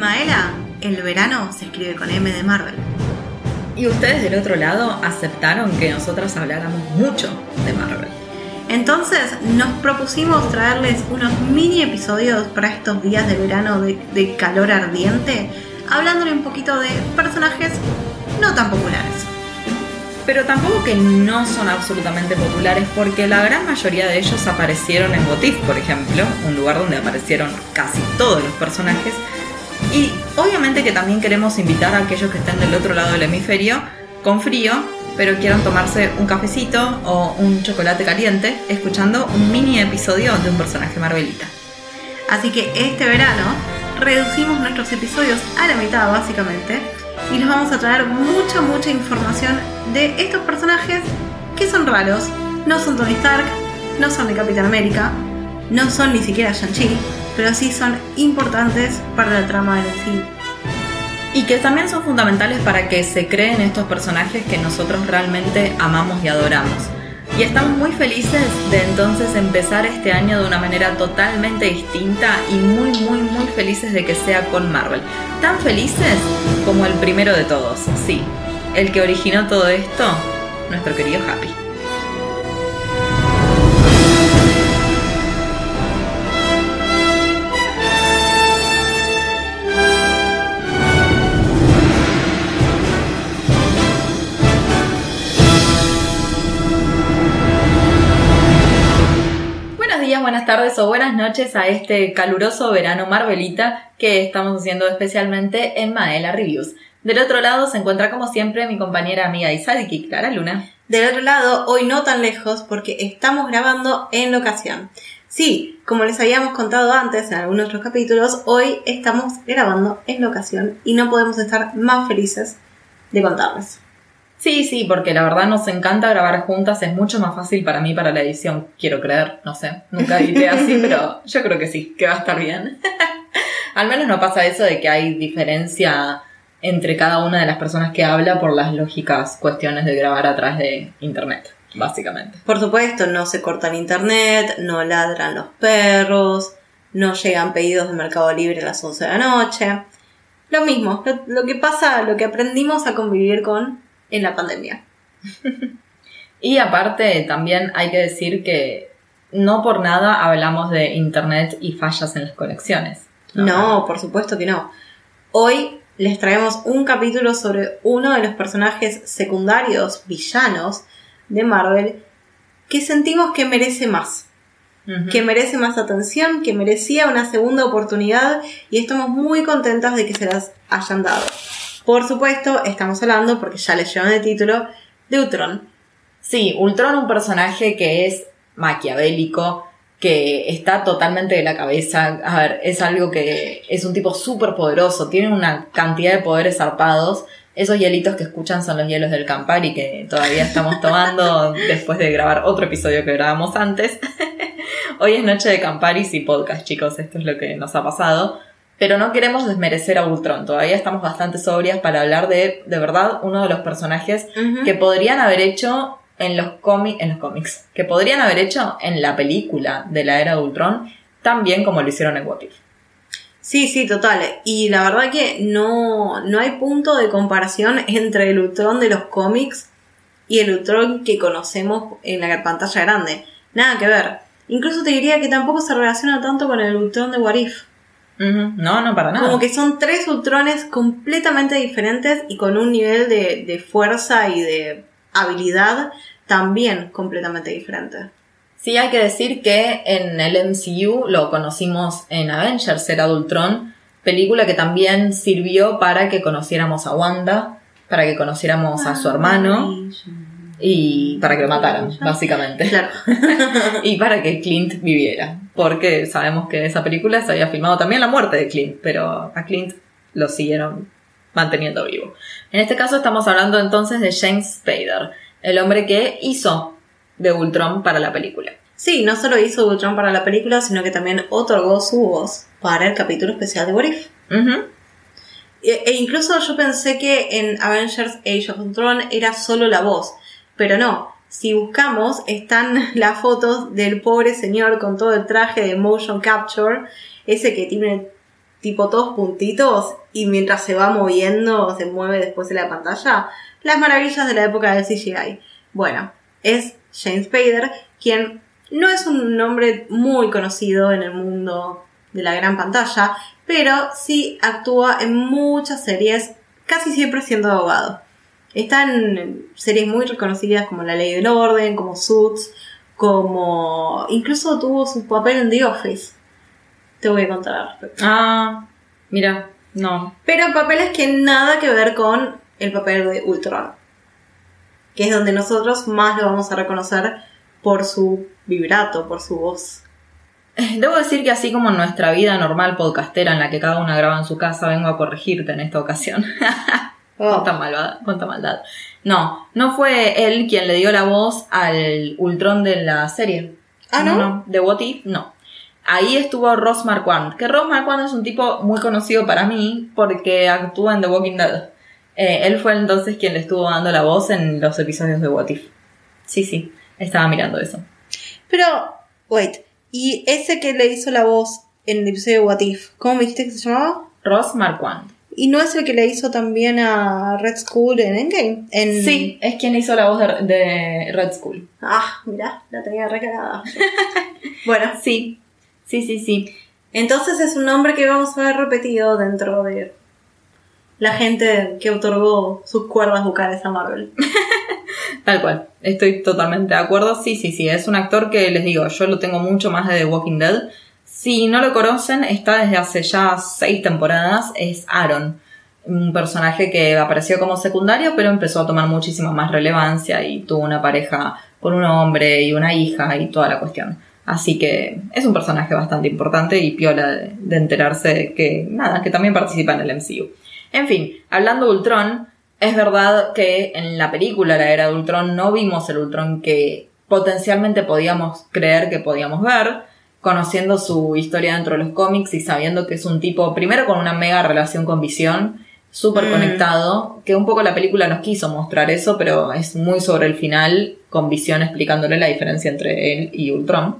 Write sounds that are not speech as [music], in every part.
Maela, el verano se escribe con M de Marvel. Y ustedes del otro lado aceptaron que nosotras habláramos mucho de Marvel. Entonces nos propusimos traerles unos mini episodios para estos días de verano de, de calor ardiente, hablándole un poquito de personajes no tan populares. Pero tampoco que no son absolutamente populares, porque la gran mayoría de ellos aparecieron en Botif, por ejemplo, un lugar donde aparecieron casi todos los personajes. Y obviamente que también queremos invitar a aquellos que estén del otro lado del hemisferio con frío, pero quieran tomarse un cafecito o un chocolate caliente escuchando un mini episodio de un personaje Marvelita. Así que este verano reducimos nuestros episodios a la mitad básicamente y les vamos a traer mucha, mucha información de estos personajes que son raros. No son Tony Stark, no son de Capitán América, no son ni siquiera Shang-Chi, pero sí son importantes para la trama del MCU. Y que también son fundamentales para que se creen estos personajes que nosotros realmente amamos y adoramos. Y estamos muy felices de entonces empezar este año de una manera totalmente distinta y muy, muy, muy felices de que sea con Marvel. Tan felices como el primero de todos, sí. El que originó todo esto, nuestro querido Happy. Noches a este caluroso verano Marvelita que estamos haciendo especialmente en Maela Reviews. Del otro lado se encuentra como siempre mi compañera amiga y Sadiki, Clara Luna. Del otro lado, hoy no tan lejos porque estamos grabando en locación. Sí, como les habíamos contado antes en algunos otros capítulos, hoy estamos grabando en locación y no podemos estar más felices de contarles. Sí, sí, porque la verdad nos encanta grabar juntas, es mucho más fácil para mí para la edición, quiero creer, no sé, nunca edité así, [laughs] pero yo creo que sí, que va a estar bien. [laughs] Al menos no pasa eso de que hay diferencia entre cada una de las personas que habla por las lógicas cuestiones de grabar a través de internet, básicamente. Por supuesto, no se corta el internet, no ladran los perros, no llegan pedidos de Mercado Libre a las 11 de la noche. Lo mismo, lo, lo que pasa, lo que aprendimos a convivir con en la pandemia. [laughs] Y aparte también hay que decir que no por nada hablamos de internet y fallas en las conexiones. No, por supuesto que no. Hoy les traemos un capítulo sobre uno de los personajes secundarios, villanos de Marvel, que sentimos que merece más. Que merece más atención, que merecía una segunda oportunidad y estamos muy contentas de que se las hayan dado. Por supuesto, estamos hablando, porque ya les llevan el título, de Ultron. Sí, Ultron un personaje que es maquiavélico, que está totalmente de la cabeza. A ver, es algo que es un tipo súper poderoso, tiene una cantidad de poderes zarpados. Esos hielitos que escuchan son los hielos del Campari que todavía estamos tomando [laughs] después de grabar otro episodio que grabamos antes. [laughs] Hoy es noche de Camparis y podcast, chicos, esto es lo que nos ha pasado. Pero no queremos desmerecer a Ultron, todavía estamos bastante sobrias para hablar de, de verdad, uno de los personajes que podrían haber hecho en los cómics, en los cómics, que podrían haber hecho en la película de la era de Ultron, tan bien como lo hicieron en What If. Sí, sí, total. Y la verdad que no, no hay punto de comparación entre el Ultron de los cómics y el Ultron que conocemos en la pantalla grande. Nada que ver. Incluso te diría que tampoco se relaciona tanto con el Ultron de What If. No, no, para nada. Como que son tres Ultrones completamente diferentes y con un nivel de, de fuerza y de habilidad también completamente diferente. Sí, hay que decir que en el MCU lo conocimos en Avengers, era Ultron, película que también sirvió para que conociéramos a Wanda, para que conociéramos a su hermano y para que lo mataran, básicamente. Claro. [laughs] y para que Clint viviera. Porque sabemos que en esa película se había filmado también la muerte de Clint, pero a Clint lo siguieron manteniendo vivo. En este caso estamos hablando entonces de James Spader, el hombre que hizo de Ultron para la película. Sí, no solo hizo Ultron para la película, sino que también otorgó su voz para el capítulo especial de What If. E, e incluso yo pensé que en Avengers Age of Ultron era solo la voz, pero no. Si buscamos, están [laughs] las fotos del pobre señor con todo el traje de motion capture, ese que tiene tipo todos puntitos, y mientras se va moviendo, se mueve después en la pantalla, las maravillas de la época del CGI. Bueno, es James Spader, quien no es un nombre muy conocido en el mundo de la gran pantalla, pero sí actúa en muchas series, casi siempre siendo abogado. Está en series muy reconocidas como La Ley del Orden, como Suits, como... Incluso tuvo su papel en The Office. Te voy a contar al respecto. Ah, mira, no. Pero papeles que nada que ver con el papel de Ultron. Que es donde nosotros más lo vamos a reconocer por su vibrato, por su voz. Debo decir que así como en nuestra vida normal podcastera en la que cada una graba en su casa, vengo a corregirte en esta ocasión. [laughs] Oh. Cuánta malvada, cuánta maldad. No, no fue él quien le dio la voz al Ultron de la serie. Ah, ¿no? De What If, no. Ahí estuvo Ross Marquand, que Ross Marquand es un tipo muy conocido para mí porque actúa en The Walking Dead. Eh, él fue entonces quien le estuvo dando la voz en los episodios de What If. Sí, sí, estaba mirando eso. Pero, wait, ¿y ese que le hizo la voz en el episodio de What If, cómo me dijiste que se llamaba? Ross Marquand. ¿Y no es el que le hizo también a Red Skull en Endgame? En... Sí, es quien hizo la voz de, de Red Skull. Ah, mirá, la tenía recargada. [laughs] bueno, Sí, sí, sí, sí. entonces es un nombre que vamos a ver repetido dentro de la gente que otorgó sus cuerdas vocales a Marvel. [laughs] Tal cual, estoy totalmente de acuerdo. Sí, sí, sí, es un actor que les digo, yo lo tengo mucho más de The Walking Dead. Si no lo conocen, está desde hace ya seis temporadas, es Aaron, un personaje que apareció como secundario, pero empezó a tomar muchísima más relevancia y tuvo una pareja con un hombre y una hija y toda la cuestión. Así que es un personaje bastante importante y piola de, de enterarse que, nada, que también participa en el MCU. En fin, hablando de Ultron, es verdad que en la película La Era de Ultron no vimos el Ultron que potencialmente podíamos creer que podíamos ver, conociendo su historia dentro de los cómics y sabiendo que es un tipo, primero con una mega relación con Visión, súper Mm. conectado, que un poco la película nos quiso mostrar eso, pero es muy sobre el final, con Visión explicándole la diferencia entre él y Ultron.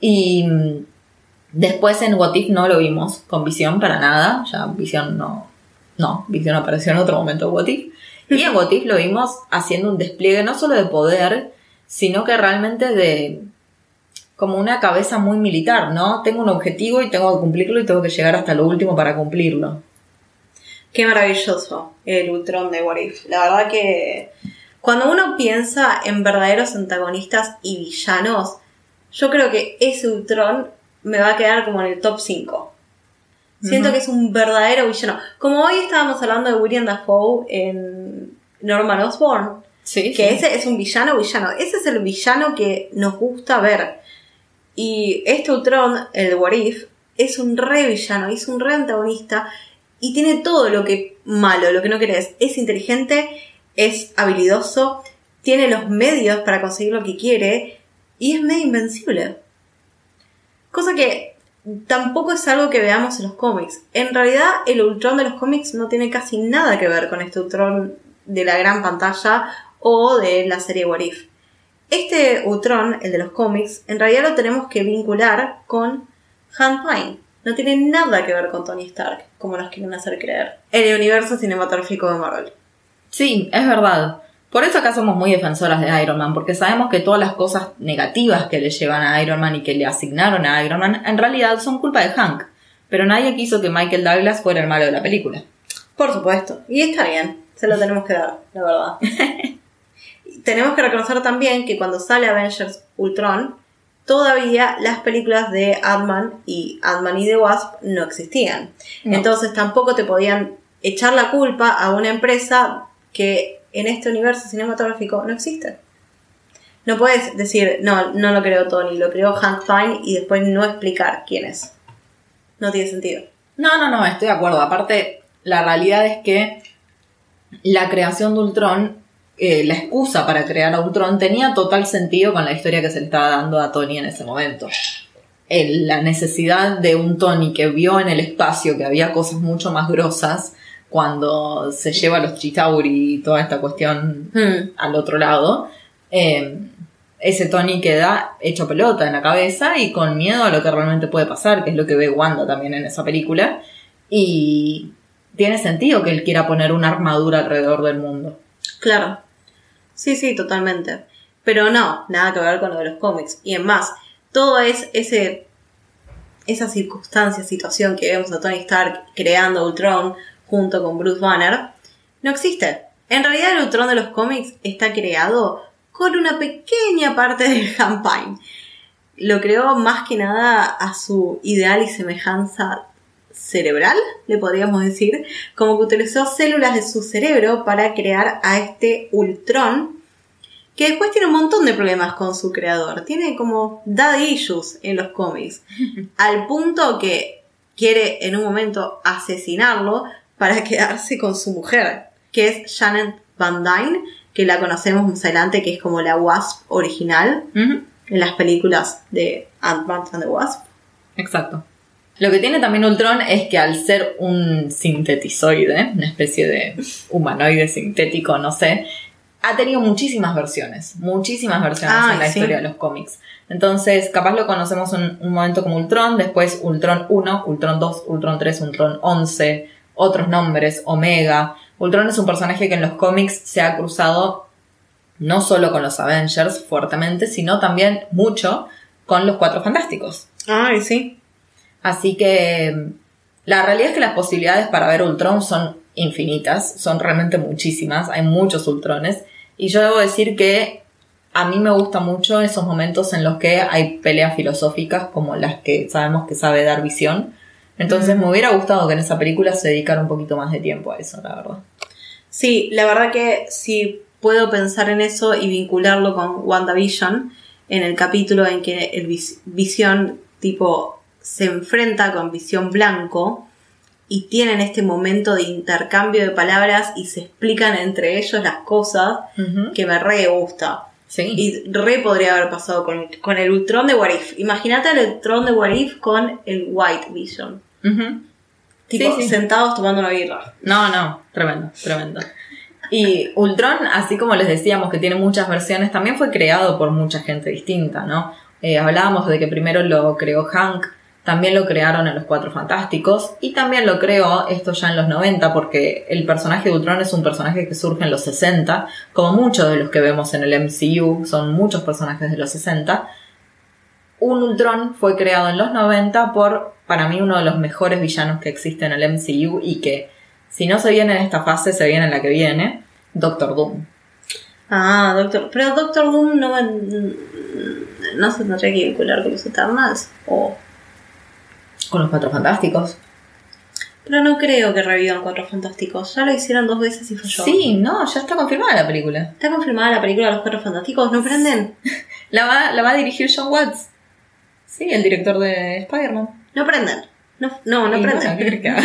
Y mm, después en What If no lo vimos con Visión para nada, ya Visión no, no, Visión apareció en otro momento de What If. Y en What If lo vimos haciendo un despliegue no solo de poder, sino que realmente de como una cabeza muy militar, ¿no? Tengo un objetivo y tengo que cumplirlo y tengo que llegar hasta lo último para cumplirlo. Qué maravilloso el Ultron de What If. La verdad que cuando uno piensa en verdaderos antagonistas y villanos, yo creo que ese Ultron me va a quedar como en el top 5. Siento que es un verdadero villano. Como hoy estábamos hablando de William Dafoe en Norman Osborn, Sí, que sí. ese es un villano villano. Ese es el villano que nos gusta ver. Y este Ultron, el What If, es un re villano, es un re antagonista y tiene todo lo que malo, lo que no querés. Es inteligente, es habilidoso, tiene los medios para conseguir lo que quiere y es medio invencible. Cosa que tampoco es algo que veamos en los cómics. En realidad, el Ultron de los cómics no tiene casi nada que ver con este Ultron de la gran pantalla o de la serie What If. Este Ultron, el de los cómics, en realidad lo tenemos que vincular con Han Pine. No tiene nada que ver con Tony Stark, como nos quieren hacer creer. El universo cinematográfico de Marvel. Sí, es verdad. Por eso acá somos muy defensoras de Iron Man, porque sabemos que todas las cosas negativas que le llevan a Iron Man y que le asignaron a Iron Man en realidad son culpa de Hank. Pero nadie quiso que Michael Douglas fuera el malo de la película. Por supuesto. Y está bien. Se lo tenemos que dar, la verdad. [laughs] Tenemos que reconocer también que cuando sale Avengers Ultron, todavía las películas de Ant-Man y Ant-Man y The Wasp no existían. No. Entonces tampoco te podían echar la culpa a una empresa que en este universo cinematográfico no existe. No puedes decir, no, no lo creó Tony, lo creó Hank Pym y después no explicar quién es. No tiene sentido. No, no, no, estoy de acuerdo. Aparte, la realidad es que la creación de Ultron, eh, la excusa para crear a Ultron, tenía total sentido con la historia que se le estaba dando a Tony en ese momento. El- la necesidad de un Tony que vio en el espacio que había cosas mucho más grosas cuando se lleva a los Chitauri y toda esta cuestión Hmm. al otro lado. eh, ese Tony queda hecho pelota en la cabeza y con miedo a lo que realmente puede pasar, que es lo que ve Wanda también en esa película. Y tiene sentido que él quiera poner una armadura alrededor del mundo. Claro. Sí, sí, totalmente. Pero no, nada que ver con lo de los cómics. Y en más, todo es ese esa circunstancia, situación que vemos a Tony Stark creando Ultron junto con Bruce Banner, no existe. En realidad el Ultron de los cómics está creado con una pequeña parte del [laughs] campaign. Lo creó más que nada a su ideal y semejanza cerebral, le podríamos decir, como que utilizó células de su cerebro para crear a este Ultron, que después tiene un montón de problemas con su creador. Tiene como daddy issues en los cómics, [laughs] al punto que quiere en un momento asesinarlo para [laughs] quedarse con su mujer, que es Janet Van Dyne, que la conocemos más adelante, que es como la Wasp original en las películas de Ant-Man and the Wasp. Exacto. Lo que tiene también Ultron es que al ser un sintetizoide, una especie de humanoide sintético, no sé, ha tenido muchísimas versiones, muchísimas versiones en la historia de los cómics. Entonces, capaz lo conocemos en un momento como Ultron, después Ultron 1, Ultron 2, Ultron 3, Ultron 11, otros nombres, Omega. Ultron es un personaje que en los cómics se ha cruzado no solo con los Avengers fuertemente, sino también mucho con los Cuatro Fantásticos. Ay, sí. Así que la realidad es que las posibilidades para ver Ultron son infinitas, son realmente muchísimas, hay muchos Ultrones. Y yo debo decir que a mí me gusta mucho esos momentos en los que hay peleas filosóficas como las que sabemos que sabe dar visión. Entonces me hubiera gustado que en esa película se dedicara un poquito más de tiempo a eso, la verdad. Sí, la verdad que si puedo pensar en eso y vincularlo con WandaVision, en el capítulo en que el Visión tipo se enfrenta con Visión Blanco y tienen este momento de intercambio de palabras y se explican entre ellos las cosas que me re gusta. Sí. Y re podría haber pasado con, con el Ultron de Warif. Imagínate el Ultron de Warif con el White Vision. Tipo, sentados tomando una birra. No, no, tremendo, tremendo. Y Ultron, así como les decíamos que tiene muchas versiones, también fue creado por mucha gente distinta, ¿no? Eh, hablábamos de que primero lo creó Hank, también lo crearon en Los Cuatro Fantásticos y también lo creó esto ya en los 90 porque el personaje de Ultron es un personaje que surge en los 60, como muchos de los que vemos en el MCU, son muchos personajes de los 60. Un Ultron fue creado en los 90 por, para mí, uno de los mejores villanos que existe en el MCU y que, si no se viene en esta fase, se viene en la que viene, Doctor Doom. Ah, Doctor... Pero Doctor Doom no, no se tendría que vincular con los Eternals o... Con los Cuatro Fantásticos. Pero no creo que revivan Cuatro Fantásticos. Ya lo hicieron dos veces y falló. Sí, no, ya está confirmada la película. ¿Está confirmada la película de los Cuatro Fantásticos? ¿No prenden? [laughs] la, va, la va a dirigir John Watts. Sí, el director de Spider-Man. No prenden. No, no, no prenden. [laughs]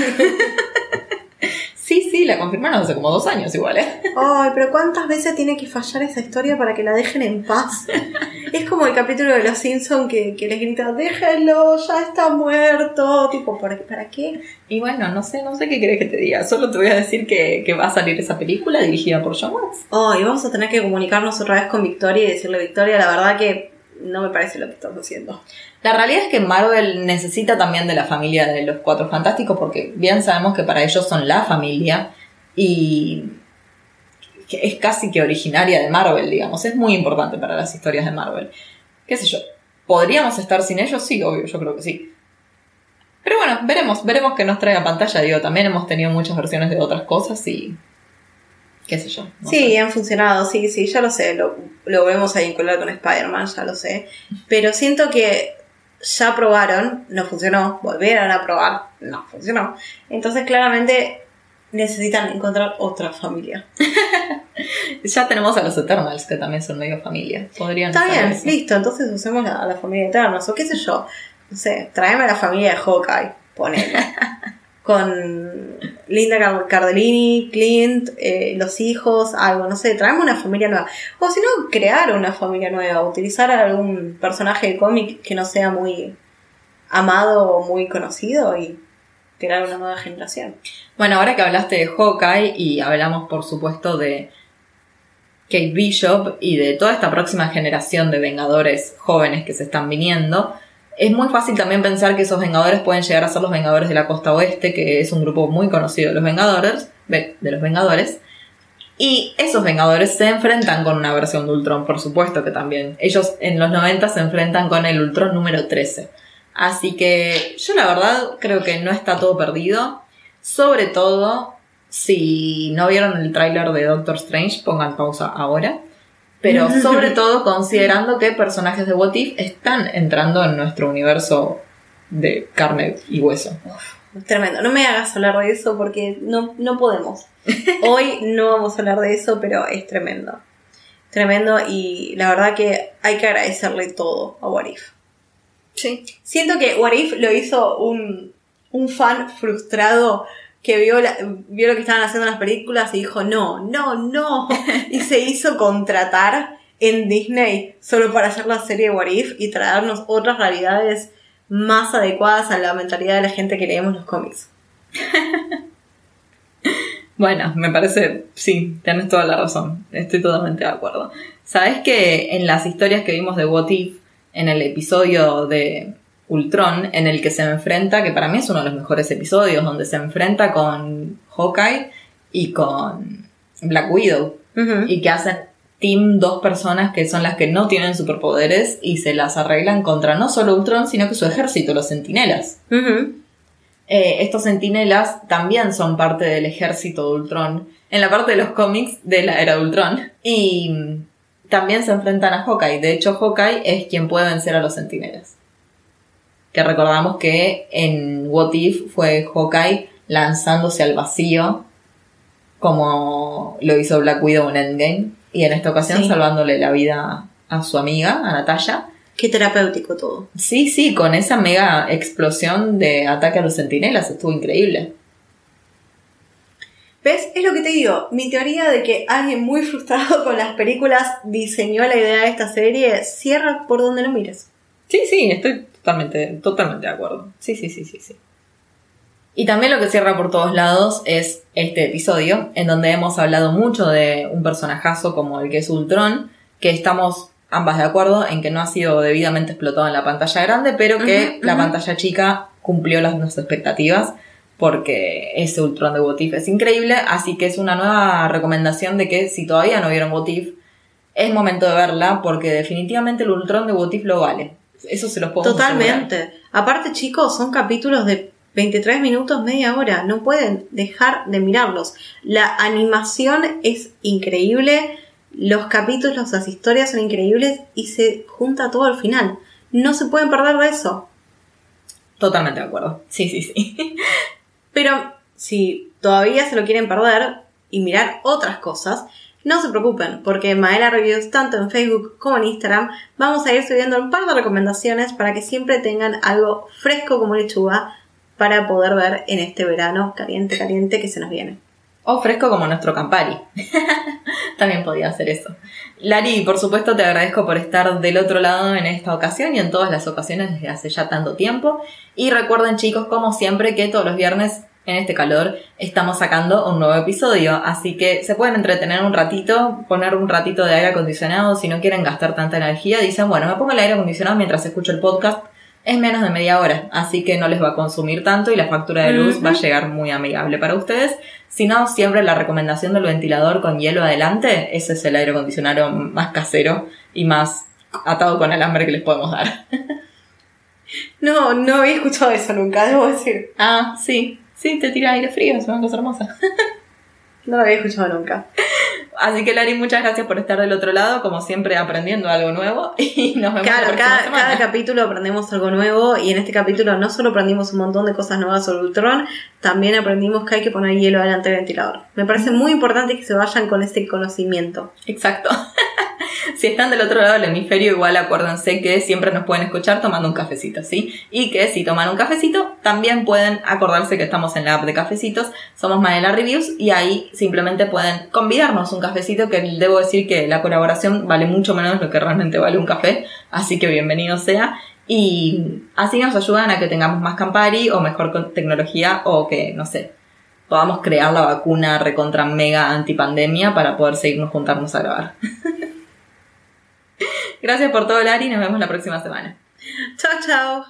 sí, la confirmaron hace como dos años igual, ¿eh? Ay, pero ¿cuántas veces tiene que fallar esa historia para que la dejen en paz? es como el capítulo de Los Simpsons que, que les grita, déjenlo, ya está muerto. Tipo, ¿para, ¿para qué? Y bueno, no sé, no sé qué querés que te diga. Solo te voy a decir que, que va a salir esa película dirigida por John Watts. Oh, y vamos a tener que comunicarnos otra vez con Victoria y decirle, Victoria, la verdad que no me parece lo que estás haciendo. La realidad es que Marvel necesita también de la familia de los Cuatro Fantásticos porque bien sabemos que para ellos son la familia y es casi que originaria de Marvel, digamos. Es muy importante para las historias de Marvel. ¿Qué sé yo? ¿Podríamos estar sin ellos? Sí, obvio, yo creo que sí. Pero bueno, veremos, veremos qué nos trae a pantalla. Digo, también hemos tenido muchas versiones de otras cosas y qué sé yo. sí, han funcionado, sí, sí, ya lo sé, lo, lo vemos a vincular con Spider-Man, ya lo sé. Pero siento que ya probaron, no funcionó, volvieron a probar, no funcionó. Entonces claramente necesitan encontrar otra familia. [laughs] ya tenemos a los Eternals, que también son medio familia. Podrían Está bien, listo, entonces usemos la, la familia Eternals, o qué sé yo. No sé, tráeme a la familia de Hawkeye, ponele. [laughs] con Linda Cardellini, Clint, eh, los hijos, algo, no sé, traemos una familia nueva. O si no, crear una familia nueva, utilizar algún personaje de cómic que no sea muy amado o muy conocido y crear una nueva generación. Bueno, ahora que hablaste de Hawkeye y hablamos por supuesto de Kate Bishop y de toda esta próxima generación de Vengadores jóvenes que se están viniendo, Es muy fácil también pensar que esos Vengadores pueden llegar a ser los Vengadores de la Costa Oeste, que es un grupo muy conocido de los Vengadores, de los Vengadores. Y esos Vengadores se enfrentan con una versión de Ultron, por supuesto que también. Ellos en los 90 se enfrentan con el Ultron número 13. Así que yo la verdad creo que no está todo perdido. Sobre todo, si no vieron el tráiler de Doctor Strange, pongan pausa ahora. Pero [laughs] sobre todo considerando que personajes de What If están entrando en nuestro universo de carne y hueso. tremendo. No me hagas hablar de eso porque no, no podemos. [laughs] Hoy no vamos a hablar de eso, pero es tremendo. Tremendo y la verdad que hay que agradecerle todo a What If. Sí. Siento que What If lo hizo un, un fan frustrado que vio, vio lo que estaban haciendo las películas y dijo, no, no, no. [laughs] y se hizo contratar en Disney solo para hacer la serie What If y traernos otras realidades más adecuadas a la mentalidad de la gente que leemos los cómics. [laughs] bueno, me parece, sí, tienes toda la razón. Estoy totalmente de acuerdo. Sabes que en las historias que vimos de What If, en el episodio de Ultron, en el que se enfrenta, que para mí es uno de los mejores episodios, donde se enfrenta con Hawkeye y con Black Widow, y que hacen team dos personas que son las que no tienen superpoderes y se las arreglan contra no solo Ultron, sino que su ejército, los centinelas. Eh, estos centinelas también son parte del ejército de Ultron, en la parte de los cómics de la era de Ultron, y también se enfrentan a Hawkeye. De hecho, Hawkeye es quien puede vencer a los centinelas. Que recordamos que en What If fue Hawkeye lanzándose al vacío, como lo hizo Black Widow en Endgame, y en esta ocasión salvándole la vida a su amiga, a Natalia. Qué terapéutico todo. Sí, sí, con esa mega explosión de ataque a los centinelas, estuvo increíble. ¿Ves? Es lo que te digo. Mi teoría de que alguien muy frustrado con las películas diseñó la idea de esta serie cierra por donde lo mires. Sí, sí, estoy totalmente, totalmente de acuerdo. Sí, sí, sí, sí, sí. Y también lo que cierra por todos lados es este episodio, en donde hemos hablado mucho de un personajazo como el que es Ultron, que estamos ambas de acuerdo en que no ha sido debidamente explotado en la pantalla grande, pero que la pantalla chica cumplió las nuestras expectativas, porque ese Ultron de Botif es increíble, así que es una nueva recomendación de que si todavía no vieron Botif, es momento de verla, porque definitivamente el Ultron de Botif lo vale. Eso se los puedo Totalmente. Aparte, chicos, son capítulos de 23 minutos, media hora. No pueden dejar de mirarlos. La animación es increíble. Los capítulos, las historias son increíbles y se junta todo al final. No se pueden perder de eso. Totalmente de acuerdo. Sí, sí, sí. [laughs] Pero si todavía se lo quieren perder y mirar otras cosas, no se preocupen, porque Maela Reviews, tanto en Facebook como en Instagram, vamos a ir subiendo un par de recomendaciones para que siempre tengan algo fresco como lechuga para poder ver en este verano caliente, caliente que se nos viene. O fresco como nuestro Campari. [laughs] También podía hacer eso. Lari, por supuesto te agradezco por estar del otro lado en esta ocasión y en todas las ocasiones desde hace ya tanto tiempo. Y recuerden chicos, como siempre, que todos los viernes en este calor estamos sacando un nuevo episodio. Así que se pueden entretener un ratito, poner un ratito de aire acondicionado si no quieren gastar tanta energía. Dicen, bueno, me pongo el aire acondicionado mientras escucho el podcast es menos de media hora, así que no les va a consumir tanto y la factura de luz va a llegar muy amigable para ustedes. Si no, siempre la recomendación del ventilador con hielo adelante, ese es el aire acondicionado más casero y más atado con alambre que les podemos dar. [laughs] no, no había escuchado eso nunca, debo decir. Ah, sí, sí, te tira aire frío, es una cosa hermosa. [laughs] no lo había escuchado nunca. Así que Lari, muchas gracias por estar del otro lado, como siempre aprendiendo algo nuevo [laughs] y nos vemos claro, la cada, cada capítulo aprendemos algo nuevo y en este capítulo no solo aprendimos un montón de cosas nuevas sobre Ultron, también aprendimos que hay que poner hielo delante del ventilador. Me parece muy importante que se vayan con este conocimiento. Exacto. Si están del otro lado del hemisferio, igual acuérdense que siempre nos pueden escuchar tomando un cafecito, ¿sí? Y que si toman un cafecito, también pueden acordarse que estamos en la app de cafecitos, somos Manela Reviews y ahí simplemente pueden convidarnos un cafecito que debo decir que la colaboración vale mucho menos lo que realmente vale un café, así que bienvenido sea. Y así nos ayudan a que tengamos más Campari o mejor tecnología o que, no sé, podamos crear la vacuna recontra mega antipandemia para poder seguirnos juntarnos a grabar. [laughs] Gracias por todo, Lari. Nos vemos la próxima semana. Chao, chao.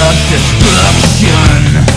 of destruction